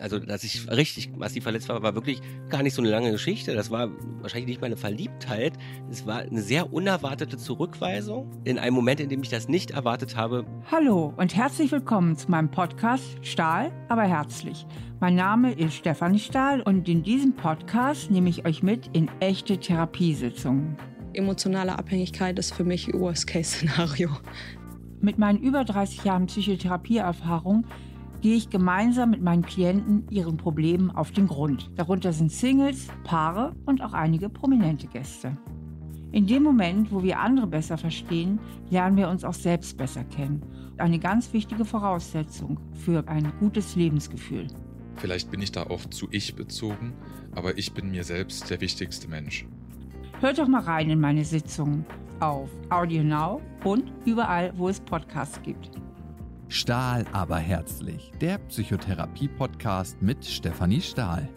Also, dass ich richtig massiv verletzt war, war wirklich gar nicht so eine lange Geschichte. Das war wahrscheinlich nicht meine Verliebtheit. Es war eine sehr unerwartete Zurückweisung in einem Moment, in dem ich das nicht erwartet habe. Hallo und herzlich willkommen zu meinem Podcast Stahl, aber herzlich. Mein Name ist Stefanie Stahl und in diesem Podcast nehme ich euch mit in echte Therapiesitzungen. Emotionale Abhängigkeit ist für mich Worst-Case-Szenario. Mit meinen über 30 Jahren Psychotherapieerfahrung gehe ich gemeinsam mit meinen Klienten ihren Problemen auf den Grund. Darunter sind Singles, Paare und auch einige prominente Gäste. In dem Moment, wo wir andere besser verstehen, lernen wir uns auch selbst besser kennen. Eine ganz wichtige Voraussetzung für ein gutes Lebensgefühl. Vielleicht bin ich da auch zu ich bezogen, aber ich bin mir selbst der wichtigste Mensch. Hört doch mal rein in meine Sitzungen auf Audio Now und überall, wo es Podcasts gibt. Stahl aber herzlich, der Psychotherapie-Podcast mit Stefanie Stahl.